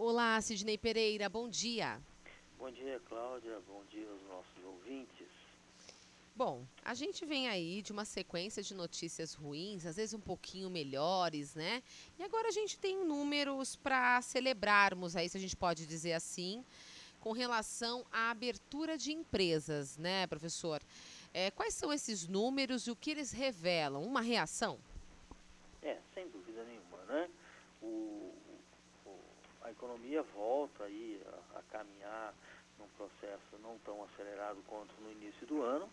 Olá, Sidney Pereira, bom dia. Bom dia, Cláudia. Bom dia aos nossos ouvintes. Bom, a gente vem aí de uma sequência de notícias ruins, às vezes um pouquinho melhores, né? E agora a gente tem números para celebrarmos aí, se a gente pode dizer assim, com relação à abertura de empresas, né, professor? É, quais são esses números e o que eles revelam? Uma reação? É, sem dúvida nenhuma, né? O, a economia volta aí a, a caminhar num processo não tão acelerado quanto no início do ano,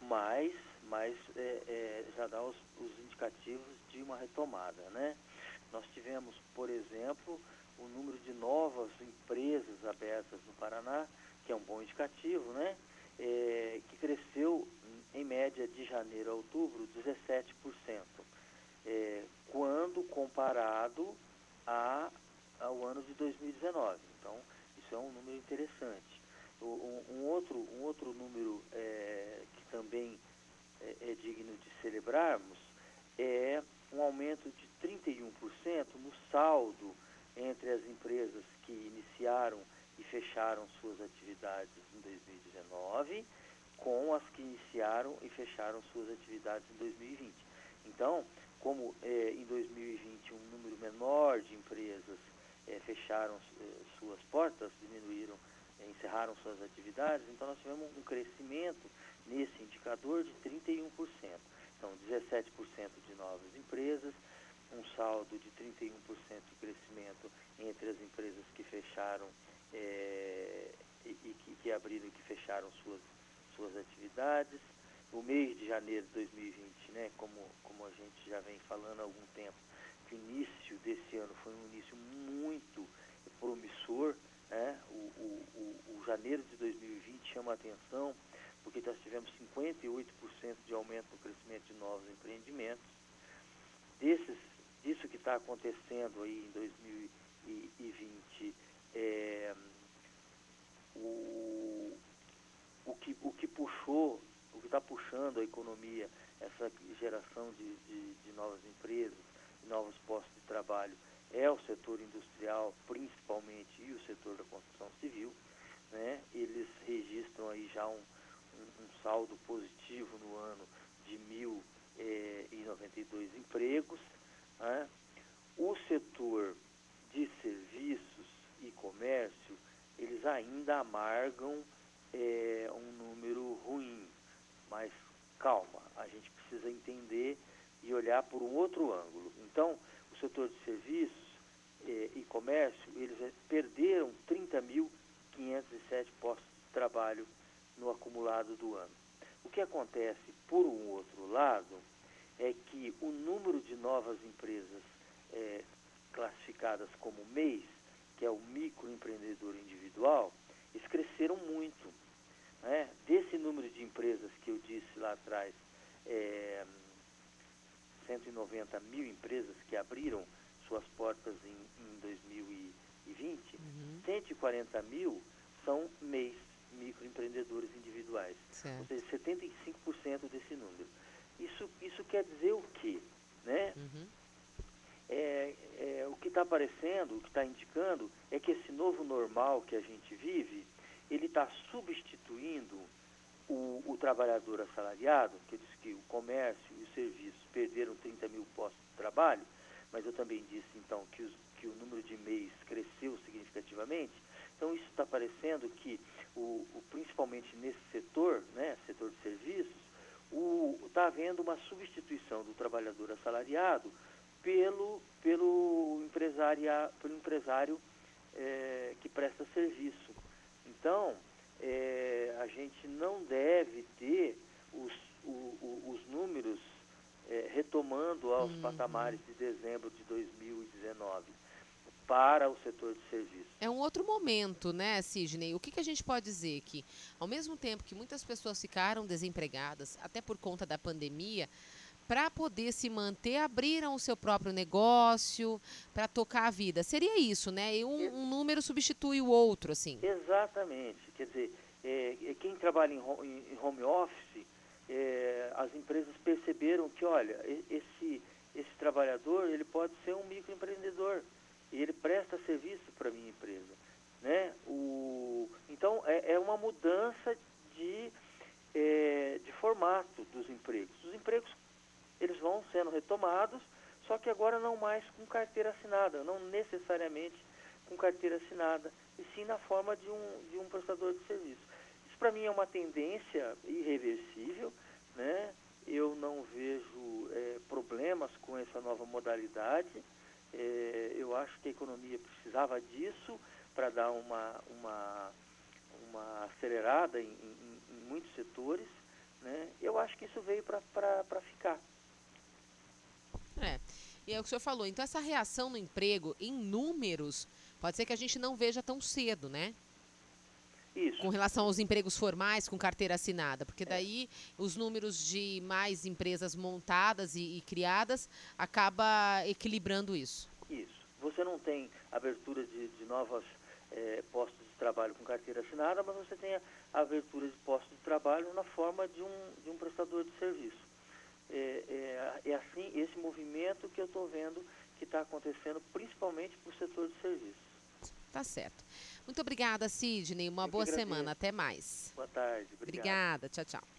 mas, mas é, é, já dá os, os, indicativos de uma retomada. Né? Nós tivemos, por exemplo, o número de novas empresas abertas no Paraná, que é um bom indicativo, né? É, que cresceu em média de janeiro a outubro 17%, é, quando comparado a, ao ano de 2019. Então, isso é um número interessante. Um, um outro, um outro número é, que também é, é, digno de celebrarmos é um aumento de 31% no saldo entre as empresas que iniciaram e fecharam suas atividades em 2019 com as que iniciaram e fecharam suas atividades em 2020. Então, como é, em 2020 um número menor de empresas é, fecharam é, suas portas, diminuíram encerraram suas atividades, então nós tivemos um crescimento nesse indicador de 31%. Então, 17% de novas empresas, um saldo de 31% de crescimento entre as empresas que fecharam é, e, e que, que, abriram e que fecharam suas, suas atividades. O mês de janeiro de 2020, né, como, como a gente já vem falando há algum tempo, que início desse ano foi um início muito promissor, né? O, o, o, o janeiro de 2020 chama a atenção porque nós tivemos 58% de aumento no crescimento de novos empreendimentos. Desses, disso que está acontecendo aí em 2020, é, o, o, que, o que puxou, o que está puxando a economia, essa geração de, de, de novas empresas, novos postos de trabalho, é o setor industrial, principalmente, e o setor da construção civil. Né? Eles registram aí já um, um, um saldo positivo no ano de 1.092 eh, empregos. Né? O setor de serviços e comércio, eles ainda amargam eh, um número ruim, mas calma, a gente precisa entender e olhar por um outro ângulo. Então, o setor de serviços eh, e comércio, eles eh, perderam 30.507 postos de trabalho no acumulado do ano. O que acontece, por um outro lado, é que o número de novas empresas eh, classificadas como MEIs, que é o microempreendedor individual, eles cresceram muito. Né? Desse número de empresas que eu disse lá atrás, é, 190 mil empresas que abriram suas portas em, em 2020, uhum. 140 mil são MEIs, microempreendedores individuais. Certo. Ou seja, 75% desse número. Isso, isso quer dizer o quê? Né? Uhum. É, é, o que está aparecendo, o que está indicando, é que esse novo normal que a gente vive, ele está substituindo o, o, trabalhador assalariado, que disse que o comércio e os serviços perderam 30 mil postos de trabalho, mas eu também disse então que, os, que o número de MEIs cresceu significativamente. Então isso está parecendo que, o, o, principalmente nesse setor, né, setor de serviços, está havendo uma substituição do trabalhador assalariado pelo, pelo, empresaria, pelo empresário é, que presta serviço. Então, é, a gente não deve ter os, o, o, os números é, retomando aos uhum. patamares de dezembro de 2019 para o setor de serviços. É um outro momento, né, Sidney? O que, que a gente pode dizer que, ao mesmo tempo que muitas pessoas ficaram desempregadas, até por conta da pandemia, para poder se manter, abriram o seu próprio negócio para tocar a vida. Seria isso, né? E um, um, número substitui o outro, assim. Exatamente. Quer dizer, é, é quem trabalha em home, em home office, é, as empresas perceberam que, olha, esse, esse trabalhador ele pode ser um microempreendedor. E, ele presta serviço para a minha empresa. Né? O, então, é, é uma mudança de, é, de formato dos empregos. Os empregos eles vão sendo retomados, só que agora não mais com carteira assinada, não necessariamente com carteira assinada, e sim na forma de um, de um prestador de serviço. Isso para mim é uma tendência irreversível, né? eu não vejo é, problemas com essa nova modalidade. É, eu acho que a economia precisava disso para dar uma, uma, uma acelerada em, em, em, muitos setores. Né? Eu acho que isso veio para ficar. É, e é o que o senhor falou. Então, essa reação no emprego, em números, pode ser que a gente não veja tão cedo, né? Isso. Com relação aos empregos formais com carteira assinada, porque é. daí é. os números de mais empresas montadas e, e, criadas acaba equilibrando isso. Isso. Você não tem abertura de, de novos é, postos de trabalho com carteira assinada, mas você tem a abertura de postos de trabalho na forma de um, de um prestador de serviço. É, é, é assim esse movimento que eu estou vendo que está acontecendo, principalmente para o setor de serviços. Tá certo. Muito obrigada, Sidney. Uma Eu boa semana. Até mais. Boa tarde. Obrigado. Obrigada. Tchau, tchau.